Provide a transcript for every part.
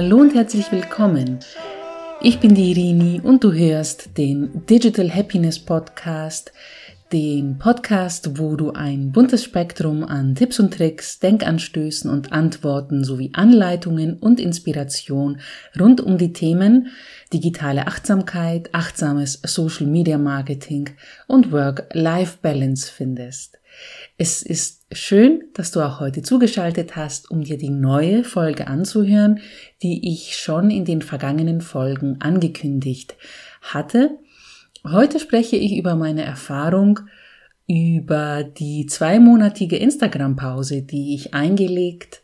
Hallo und herzlich willkommen. Ich bin die Irini und du hörst den Digital Happiness Podcast, den Podcast, wo du ein buntes Spektrum an Tipps und Tricks, Denkanstößen und Antworten sowie Anleitungen und Inspiration rund um die Themen digitale Achtsamkeit, achtsames Social Media Marketing und Work-Life-Balance findest. Es ist schön, dass du auch heute zugeschaltet hast, um dir die neue Folge anzuhören, die ich schon in den vergangenen Folgen angekündigt hatte. Heute spreche ich über meine Erfahrung über die zweimonatige Instagram-Pause, die ich eingelegt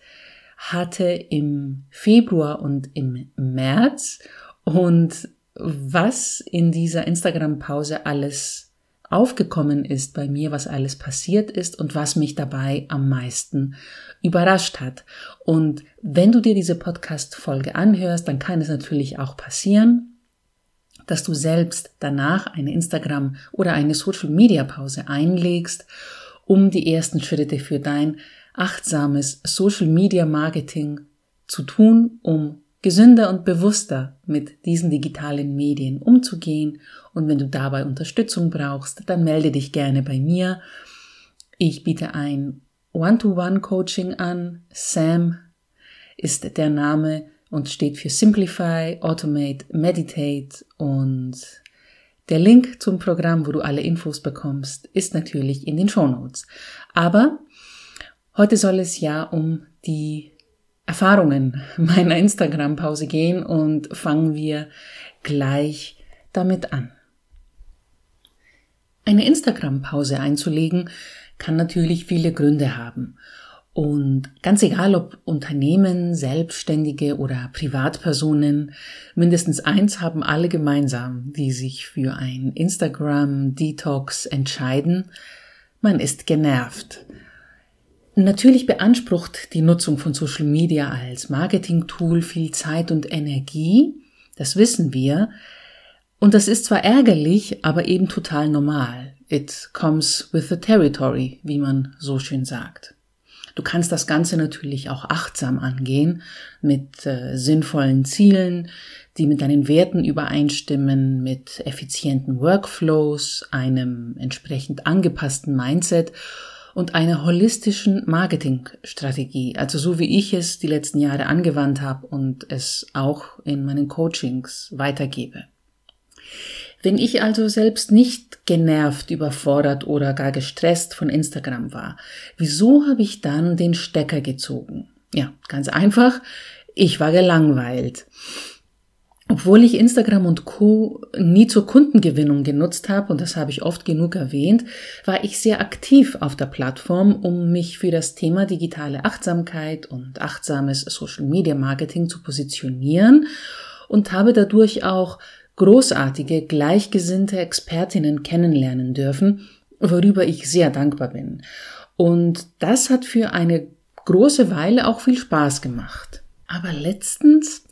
hatte im Februar und im März und was in dieser Instagram-Pause alles aufgekommen ist bei mir, was alles passiert ist und was mich dabei am meisten überrascht hat. Und wenn du dir diese Podcast-Folge anhörst, dann kann es natürlich auch passieren, dass du selbst danach eine Instagram- oder eine Social-Media-Pause einlegst, um die ersten Schritte für dein achtsames Social-Media-Marketing zu tun, um gesünder und bewusster mit diesen digitalen Medien umzugehen. Und wenn du dabei Unterstützung brauchst, dann melde dich gerne bei mir. Ich biete ein One-to-One-Coaching an. Sam ist der Name und steht für Simplify, Automate, Meditate und der Link zum Programm, wo du alle Infos bekommst, ist natürlich in den Show Notes. Aber heute soll es ja um die Erfahrungen meiner Instagram-Pause gehen und fangen wir gleich damit an. Eine Instagram-Pause einzulegen kann natürlich viele Gründe haben. Und ganz egal, ob Unternehmen, Selbstständige oder Privatpersonen, mindestens eins haben alle gemeinsam, die sich für ein Instagram-Detox entscheiden. Man ist genervt. Natürlich beansprucht die Nutzung von Social Media als Marketing-Tool viel Zeit und Energie, das wissen wir, und das ist zwar ärgerlich, aber eben total normal. It comes with the territory, wie man so schön sagt. Du kannst das Ganze natürlich auch achtsam angehen, mit äh, sinnvollen Zielen, die mit deinen Werten übereinstimmen, mit effizienten Workflows, einem entsprechend angepassten Mindset und einer holistischen Marketingstrategie, also so wie ich es die letzten Jahre angewandt habe und es auch in meinen Coachings weitergebe. Wenn ich also selbst nicht genervt, überfordert oder gar gestresst von Instagram war, wieso habe ich dann den Stecker gezogen? Ja, ganz einfach, ich war gelangweilt. Obwohl ich Instagram und Co nie zur Kundengewinnung genutzt habe, und das habe ich oft genug erwähnt, war ich sehr aktiv auf der Plattform, um mich für das Thema digitale Achtsamkeit und achtsames Social Media Marketing zu positionieren und habe dadurch auch großartige, gleichgesinnte Expertinnen kennenlernen dürfen, worüber ich sehr dankbar bin. Und das hat für eine große Weile auch viel Spaß gemacht. Aber letztens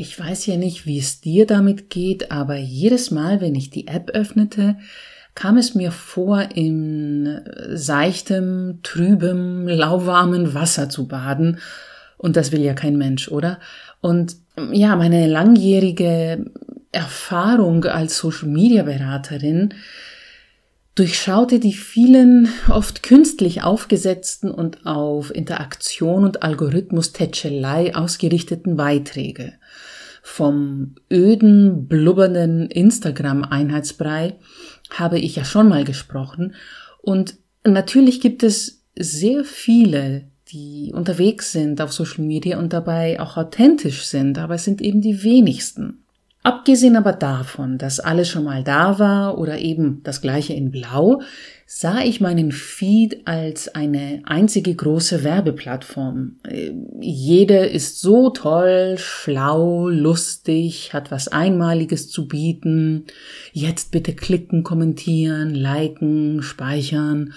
ich weiß ja nicht, wie es dir damit geht, aber jedes Mal, wenn ich die App öffnete, kam es mir vor, in seichtem, trübem, lauwarmen Wasser zu baden. Und das will ja kein Mensch, oder? Und ja, meine langjährige Erfahrung als Social Media Beraterin durchschaute die vielen oft künstlich aufgesetzten und auf Interaktion und Algorithmus-Tätschelei ausgerichteten Beiträge vom öden, blubbernden Instagram-Einheitsbrei habe ich ja schon mal gesprochen. Und natürlich gibt es sehr viele, die unterwegs sind auf Social Media und dabei auch authentisch sind, aber es sind eben die wenigsten. Abgesehen aber davon, dass alles schon mal da war oder eben das gleiche in Blau, sah ich meinen Feed als eine einzige große Werbeplattform. Jede ist so toll, schlau, lustig, hat was Einmaliges zu bieten. Jetzt bitte klicken, kommentieren, liken, speichern.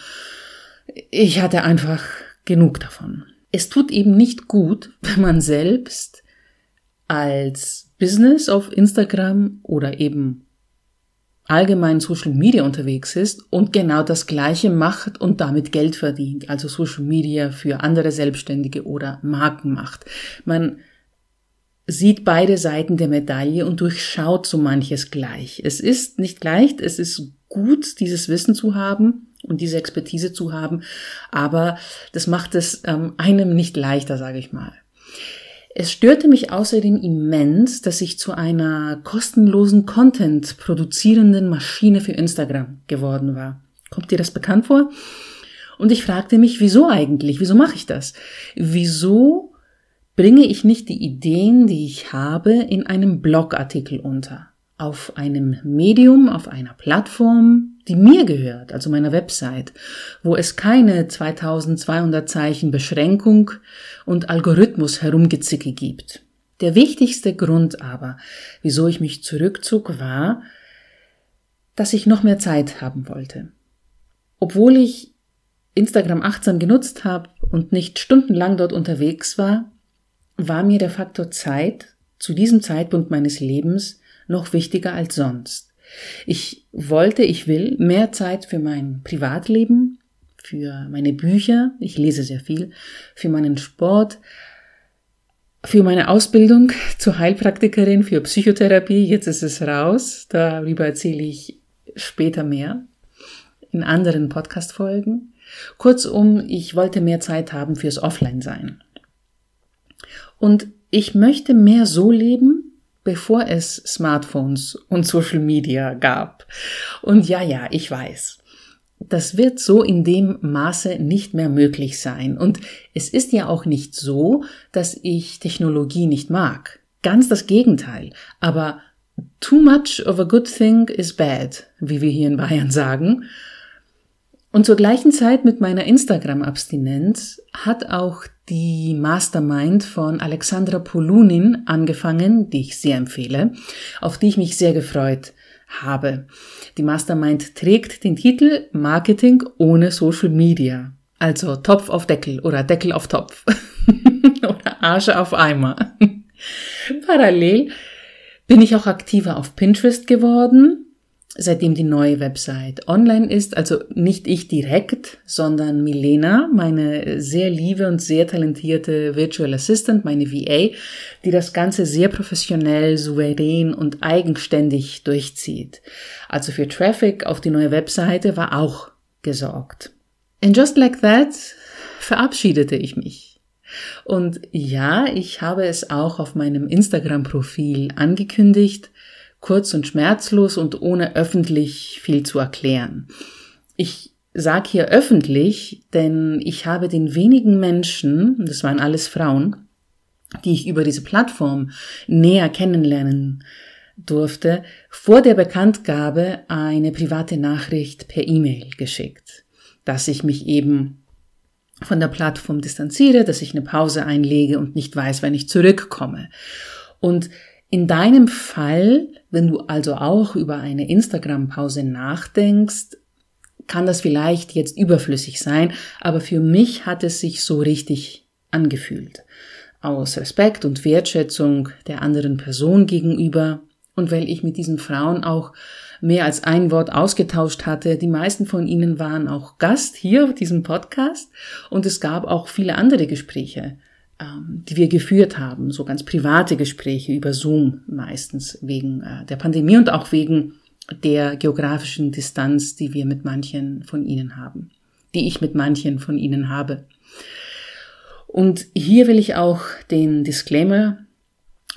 Ich hatte einfach genug davon. Es tut eben nicht gut, wenn man selbst als Business auf Instagram oder eben allgemein Social Media unterwegs ist und genau das Gleiche macht und damit Geld verdient, also Social Media für andere Selbstständige oder Marken macht. Man sieht beide Seiten der Medaille und durchschaut so manches gleich. Es ist nicht leicht, es ist gut, dieses Wissen zu haben und diese Expertise zu haben, aber das macht es ähm, einem nicht leichter, sage ich mal. Es störte mich außerdem immens, dass ich zu einer kostenlosen Content produzierenden Maschine für Instagram geworden war. Kommt dir das bekannt vor? Und ich fragte mich, wieso eigentlich? Wieso mache ich das? Wieso bringe ich nicht die Ideen, die ich habe, in einem Blogartikel unter? Auf einem Medium, auf einer Plattform, die mir gehört, also meiner Website, wo es keine 2200 Zeichen Beschränkung und Algorithmus herumgezicke gibt. Der wichtigste Grund aber, wieso ich mich zurückzog, war, dass ich noch mehr Zeit haben wollte. Obwohl ich Instagram achtsam genutzt habe und nicht stundenlang dort unterwegs war, war mir der Faktor Zeit zu diesem Zeitpunkt meines Lebens noch wichtiger als sonst. Ich wollte, ich will mehr Zeit für mein Privatleben, für meine Bücher, ich lese sehr viel, für meinen Sport, für meine Ausbildung zur Heilpraktikerin für Psychotherapie. Jetzt ist es raus. Darüber erzähle ich später mehr in anderen Podcast-Folgen. Kurzum, ich wollte mehr Zeit haben fürs Offline-Sein. Und ich möchte mehr so leben, bevor es Smartphones und Social Media gab. Und ja, ja, ich weiß. Das wird so in dem Maße nicht mehr möglich sein. Und es ist ja auch nicht so, dass ich Technologie nicht mag. Ganz das Gegenteil. Aber too much of a good thing is bad, wie wir hier in Bayern sagen. Und zur gleichen Zeit mit meiner Instagram-Abstinenz hat auch die Mastermind von Alexandra Polunin angefangen, die ich sehr empfehle, auf die ich mich sehr gefreut habe. Die Mastermind trägt den Titel Marketing ohne Social Media. Also Topf auf Deckel oder Deckel auf Topf oder Arsch auf Eimer. Parallel bin ich auch aktiver auf Pinterest geworden seitdem die neue Website online ist, also nicht ich direkt, sondern Milena, meine sehr liebe und sehr talentierte Virtual Assistant, meine VA, die das Ganze sehr professionell, souverän und eigenständig durchzieht. Also für Traffic auf die neue Webseite war auch gesorgt. And just like that verabschiedete ich mich. Und ja, ich habe es auch auf meinem Instagram-Profil angekündigt, kurz und schmerzlos und ohne öffentlich viel zu erklären. Ich sage hier öffentlich, denn ich habe den wenigen Menschen, das waren alles Frauen, die ich über diese Plattform näher kennenlernen durfte, vor der Bekanntgabe eine private Nachricht per E-Mail geschickt, dass ich mich eben von der Plattform distanziere, dass ich eine Pause einlege und nicht weiß, wann ich zurückkomme. Und in deinem Fall, wenn du also auch über eine Instagram-Pause nachdenkst, kann das vielleicht jetzt überflüssig sein, aber für mich hat es sich so richtig angefühlt. Aus Respekt und Wertschätzung der anderen Person gegenüber und weil ich mit diesen Frauen auch mehr als ein Wort ausgetauscht hatte. Die meisten von ihnen waren auch Gast hier auf diesem Podcast und es gab auch viele andere Gespräche die wir geführt haben, so ganz private Gespräche über Zoom meistens wegen äh, der Pandemie und auch wegen der geografischen Distanz, die wir mit manchen von ihnen haben, die ich mit manchen von ihnen habe. Und hier will ich auch den Disclaimer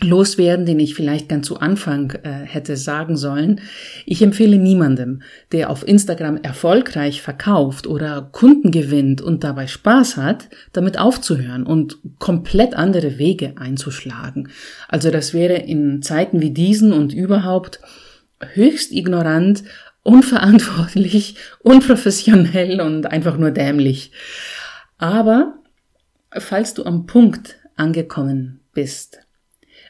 loswerden, den ich vielleicht ganz zu Anfang äh, hätte sagen sollen. Ich empfehle niemandem, der auf Instagram erfolgreich verkauft oder Kunden gewinnt und dabei Spaß hat, damit aufzuhören und komplett andere Wege einzuschlagen. Also das wäre in Zeiten wie diesen und überhaupt höchst ignorant, unverantwortlich, unprofessionell und einfach nur dämlich. Aber falls du am Punkt angekommen bist,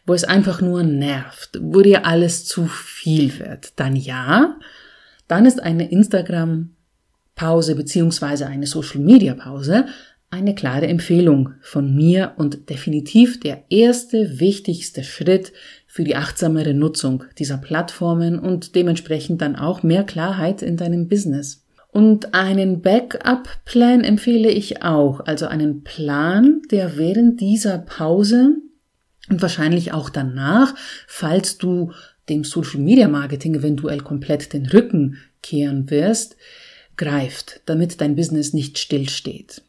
wo es einfach nur nervt, wo dir alles zu viel wird, dann ja, dann ist eine Instagram-Pause beziehungsweise eine Social-Media-Pause eine klare Empfehlung von mir und definitiv der erste wichtigste Schritt für die achtsamere Nutzung dieser Plattformen und dementsprechend dann auch mehr Klarheit in deinem Business. Und einen Backup-Plan empfehle ich auch, also einen Plan, der während dieser Pause und wahrscheinlich auch danach, falls du dem Social Media Marketing eventuell komplett den Rücken kehren wirst, greift, damit dein Business nicht stillsteht.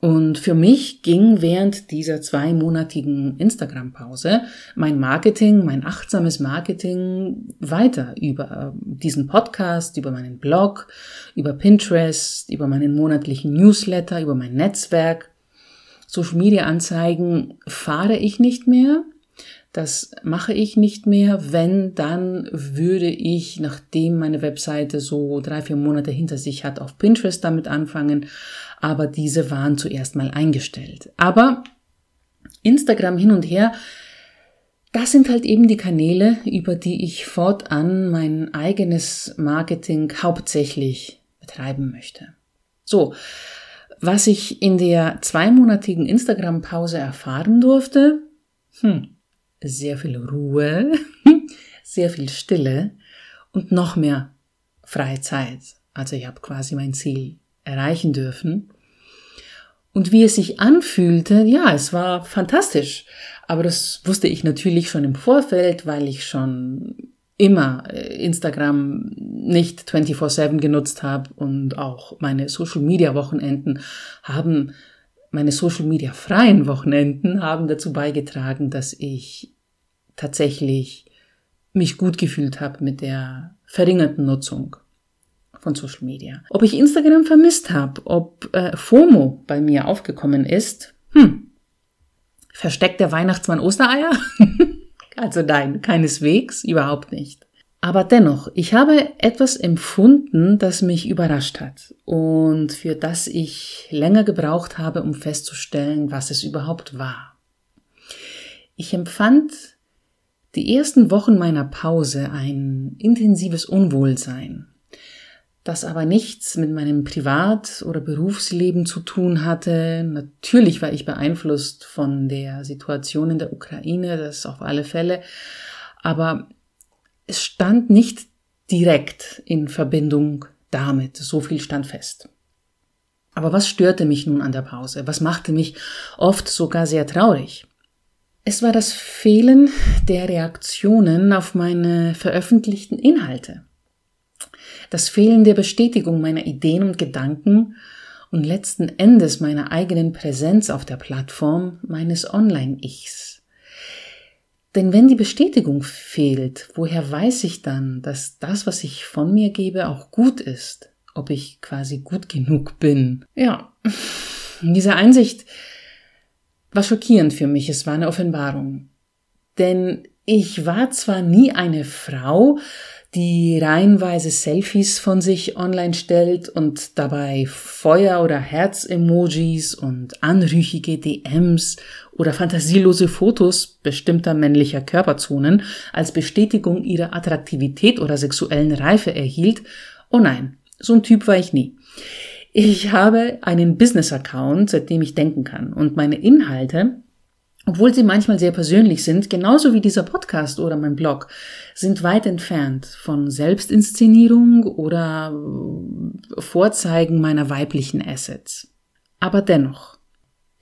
Und für mich ging während dieser zweimonatigen Instagram-Pause mein Marketing, mein achtsames Marketing weiter über diesen Podcast, über meinen Blog, über Pinterest, über meinen monatlichen Newsletter, über mein Netzwerk. Social Media Anzeigen fahre ich nicht mehr. Das mache ich nicht mehr. Wenn, dann würde ich, nachdem meine Webseite so drei, vier Monate hinter sich hat, auf Pinterest damit anfangen aber diese waren zuerst mal eingestellt. Aber Instagram hin und her, das sind halt eben die Kanäle, über die ich fortan mein eigenes Marketing hauptsächlich betreiben möchte. So, was ich in der zweimonatigen Instagram-Pause erfahren durfte, hm, sehr viel Ruhe, sehr viel Stille und noch mehr freie Zeit. Also ich habe quasi mein Ziel erreichen dürfen. Und wie es sich anfühlte, ja, es war fantastisch. Aber das wusste ich natürlich schon im Vorfeld, weil ich schon immer äh, Instagram nicht 24/7 genutzt habe und auch meine Social Media Wochenenden haben meine Social Media freien Wochenenden haben dazu beigetragen, dass ich tatsächlich mich gut gefühlt habe mit der verringerten Nutzung von Social Media. Ob ich Instagram vermisst habe, ob äh, FOMO bei mir aufgekommen ist, hm, versteckt der Weihnachtsmann Ostereier? also nein, keineswegs, überhaupt nicht. Aber dennoch, ich habe etwas empfunden, das mich überrascht hat und für das ich länger gebraucht habe, um festzustellen, was es überhaupt war. Ich empfand die ersten Wochen meiner Pause ein intensives Unwohlsein, das aber nichts mit meinem Privat- oder Berufsleben zu tun hatte. Natürlich war ich beeinflusst von der Situation in der Ukraine, das auf alle Fälle, aber es stand nicht direkt in Verbindung damit, so viel stand fest. Aber was störte mich nun an der Pause? Was machte mich oft sogar sehr traurig? Es war das Fehlen der Reaktionen auf meine veröffentlichten Inhalte das Fehlen der Bestätigung meiner Ideen und Gedanken und letzten Endes meiner eigenen Präsenz auf der Plattform meines Online-Ichs. Denn wenn die Bestätigung fehlt, woher weiß ich dann, dass das, was ich von mir gebe, auch gut ist? Ob ich quasi gut genug bin? Ja, diese Einsicht war schockierend für mich. Es war eine Offenbarung. Denn ich war zwar nie eine Frau, die reihenweise Selfies von sich online stellt und dabei Feuer- oder Herz-Emojis und anrüchige DMs oder fantasielose Fotos bestimmter männlicher Körperzonen als Bestätigung ihrer Attraktivität oder sexuellen Reife erhielt. Oh nein, so ein Typ war ich nie. Ich habe einen Business-Account, seitdem ich denken kann und meine Inhalte obwohl sie manchmal sehr persönlich sind, genauso wie dieser Podcast oder mein Blog, sind weit entfernt von Selbstinszenierung oder äh, Vorzeigen meiner weiblichen Assets. Aber dennoch,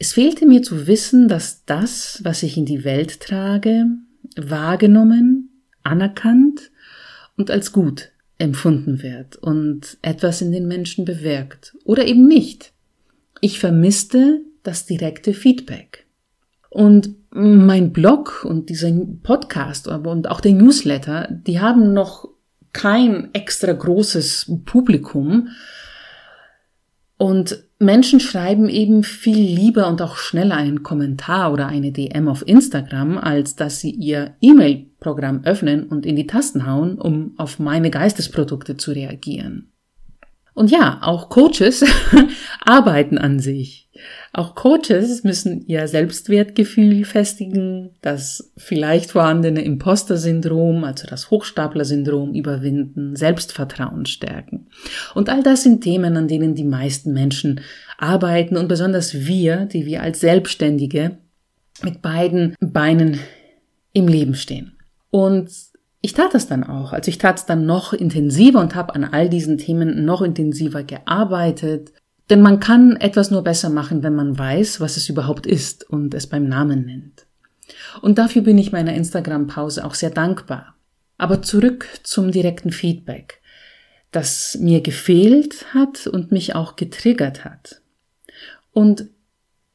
es fehlte mir zu wissen, dass das, was ich in die Welt trage, wahrgenommen, anerkannt und als gut empfunden wird und etwas in den Menschen bewirkt oder eben nicht. Ich vermisste das direkte Feedback. Und mein Blog und dieser Podcast und auch der Newsletter, die haben noch kein extra großes Publikum. Und Menschen schreiben eben viel lieber und auch schneller einen Kommentar oder eine DM auf Instagram, als dass sie ihr E-Mail-Programm öffnen und in die Tasten hauen, um auf meine Geistesprodukte zu reagieren. Und ja, auch Coaches arbeiten an sich. Auch Coaches müssen ihr Selbstwertgefühl festigen, das vielleicht vorhandene Imposter-Syndrom, also das Hochstapler-Syndrom überwinden, Selbstvertrauen stärken. Und all das sind Themen, an denen die meisten Menschen arbeiten und besonders wir, die wir als Selbstständige mit beiden Beinen im Leben stehen. Und ich tat das dann auch. Also ich tat es dann noch intensiver und habe an all diesen Themen noch intensiver gearbeitet. Denn man kann etwas nur besser machen, wenn man weiß, was es überhaupt ist und es beim Namen nennt. Und dafür bin ich meiner Instagram-Pause auch sehr dankbar. Aber zurück zum direkten Feedback, das mir gefehlt hat und mich auch getriggert hat. Und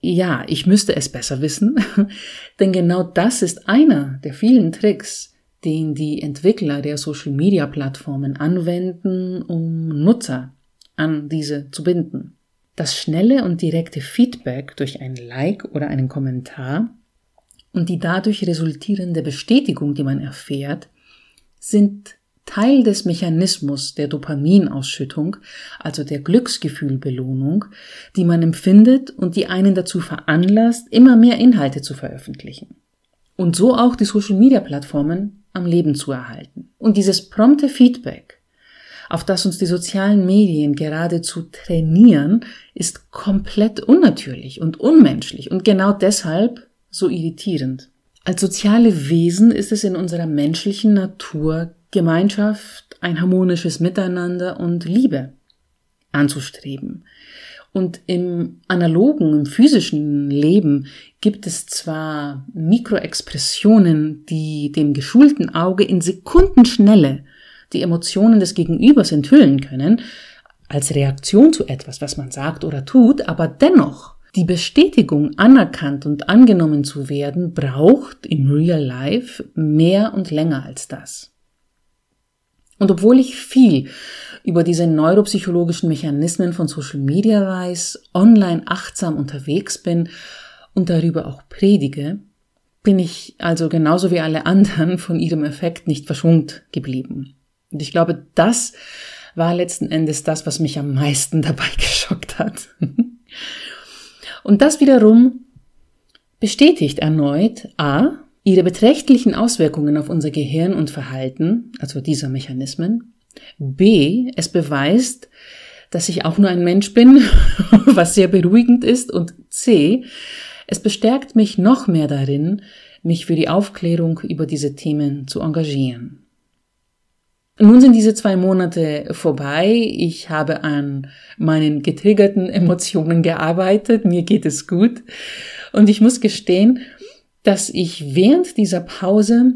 ja, ich müsste es besser wissen, denn genau das ist einer der vielen Tricks, den die Entwickler der Social-Media-Plattformen anwenden, um Nutzer an diese zu binden. Das schnelle und direkte Feedback durch ein Like oder einen Kommentar und die dadurch resultierende Bestätigung, die man erfährt, sind Teil des Mechanismus der Dopaminausschüttung, also der Glücksgefühlbelohnung, die man empfindet und die einen dazu veranlasst, immer mehr Inhalte zu veröffentlichen. Und so auch die Social-Media-Plattformen am Leben zu erhalten. Und dieses prompte Feedback, auf das uns die sozialen Medien geradezu trainieren, ist komplett unnatürlich und unmenschlich und genau deshalb so irritierend. Als soziale Wesen ist es in unserer menschlichen Natur Gemeinschaft, ein harmonisches Miteinander und Liebe anzustreben. Und im analogen, im physischen Leben gibt es zwar Mikroexpressionen, die dem geschulten Auge in Sekundenschnelle die Emotionen des Gegenübers enthüllen können, als Reaktion zu etwas, was man sagt oder tut, aber dennoch die Bestätigung, anerkannt und angenommen zu werden, braucht im Real Life mehr und länger als das. Und obwohl ich viel über diese neuropsychologischen Mechanismen von Social Media weiß, online achtsam unterwegs bin und darüber auch predige, bin ich also genauso wie alle anderen von ihrem Effekt nicht verschont geblieben. Und ich glaube, das war letzten Endes das, was mich am meisten dabei geschockt hat. Und das wiederum bestätigt erneut A, ihre beträchtlichen Auswirkungen auf unser Gehirn und Verhalten, also dieser Mechanismen, B, es beweist, dass ich auch nur ein Mensch bin, was sehr beruhigend ist. Und C, es bestärkt mich noch mehr darin, mich für die Aufklärung über diese Themen zu engagieren. Nun sind diese zwei Monate vorbei. Ich habe an meinen getriggerten Emotionen gearbeitet. Mir geht es gut. Und ich muss gestehen, dass ich während dieser Pause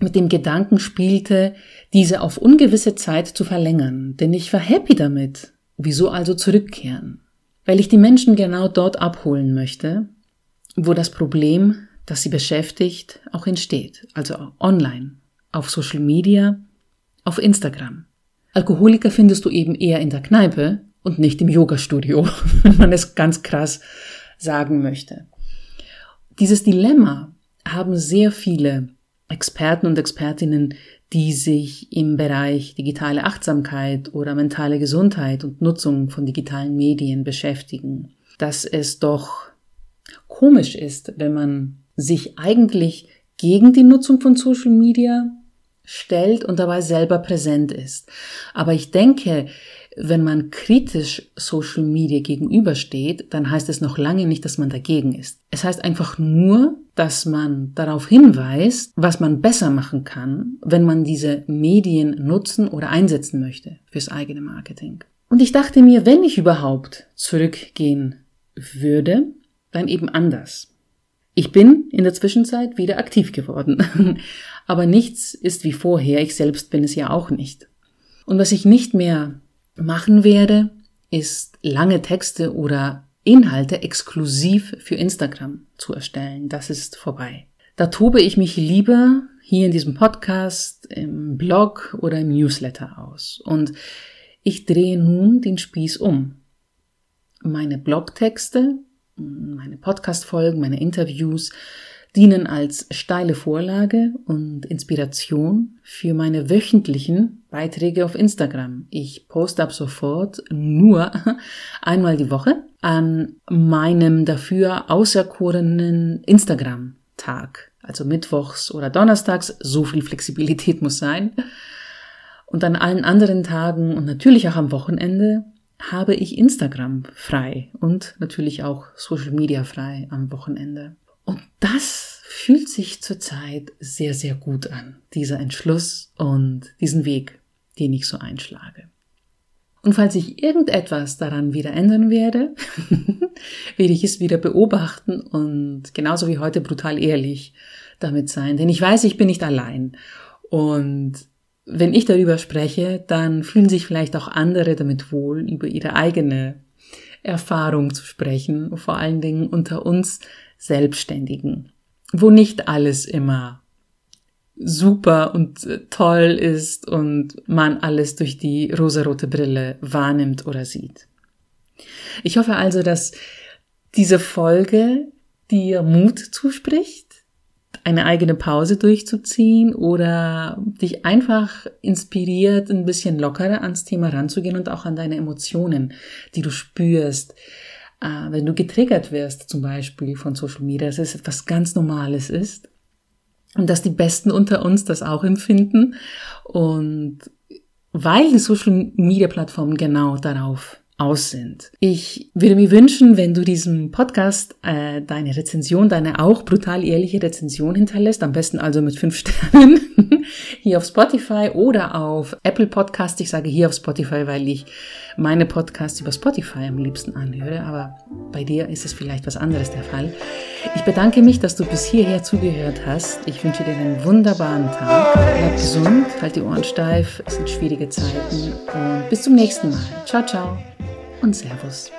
mit dem Gedanken spielte, diese auf ungewisse Zeit zu verlängern, denn ich war happy damit. Wieso also zurückkehren? Weil ich die Menschen genau dort abholen möchte, wo das Problem, das sie beschäftigt, auch entsteht, also online, auf Social Media, auf Instagram. Alkoholiker findest du eben eher in der Kneipe und nicht im Yoga-Studio, wenn man es ganz krass sagen möchte. Dieses Dilemma haben sehr viele Experten und Expertinnen, die sich im Bereich digitale Achtsamkeit oder mentale Gesundheit und Nutzung von digitalen Medien beschäftigen, dass es doch komisch ist, wenn man sich eigentlich gegen die Nutzung von Social Media stellt und dabei selber präsent ist. Aber ich denke, wenn man kritisch Social Media gegenübersteht, dann heißt es noch lange nicht, dass man dagegen ist. Es heißt einfach nur, dass man darauf hinweist, was man besser machen kann, wenn man diese Medien nutzen oder einsetzen möchte fürs eigene Marketing. Und ich dachte mir, wenn ich überhaupt zurückgehen würde, dann eben anders. Ich bin in der Zwischenzeit wieder aktiv geworden. Aber nichts ist wie vorher, ich selbst bin es ja auch nicht. Und was ich nicht mehr machen werde, ist lange Texte oder Inhalte exklusiv für Instagram zu erstellen. Das ist vorbei. Da tobe ich mich lieber hier in diesem Podcast, im Blog oder im Newsletter aus. Und ich drehe nun den Spieß um. Meine Blogtexte, meine Podcastfolgen, meine Interviews dienen als steile Vorlage und Inspiration für meine wöchentlichen Beiträge auf Instagram. Ich poste ab sofort nur einmal die Woche an meinem dafür auserkorenen Instagram-Tag. Also mittwochs oder donnerstags. So viel Flexibilität muss sein. Und an allen anderen Tagen und natürlich auch am Wochenende habe ich Instagram frei und natürlich auch Social Media frei am Wochenende. Und das fühlt sich zurzeit sehr, sehr gut an, dieser Entschluss und diesen Weg, den ich so einschlage. Und falls ich irgendetwas daran wieder ändern werde, werde ich es wieder beobachten und genauso wie heute brutal ehrlich damit sein. Denn ich weiß, ich bin nicht allein. Und wenn ich darüber spreche, dann fühlen sich vielleicht auch andere damit wohl, über ihre eigene Erfahrung zu sprechen, vor allen Dingen unter uns Selbstständigen, wo nicht alles immer super und äh, toll ist und man alles durch die rosarote Brille wahrnimmt oder sieht. Ich hoffe also, dass diese Folge dir Mut zuspricht, eine eigene Pause durchzuziehen oder dich einfach inspiriert, ein bisschen lockerer ans Thema ranzugehen und auch an deine Emotionen, die du spürst, äh, wenn du getriggert wirst, zum Beispiel von Social Media, dass es etwas ganz Normales ist und dass die Besten unter uns das auch empfinden und weil die Social Media Plattformen genau darauf aus sind. Ich würde mir wünschen, wenn du diesem Podcast äh, deine Rezension, deine auch brutal ehrliche Rezension hinterlässt, am besten also mit fünf Sternen hier auf Spotify oder auf Apple Podcast. Ich sage hier auf Spotify, weil ich meine Podcasts über Spotify am liebsten anhöre, aber bei dir ist es vielleicht was anderes der Fall. Ich bedanke mich, dass du bis hierher zugehört hast. Ich wünsche dir einen wunderbaren Tag. Bleib gesund, halt die Ohren steif, es sind schwierige Zeiten und bis zum nächsten Mal. Ciao, ciao und Servus.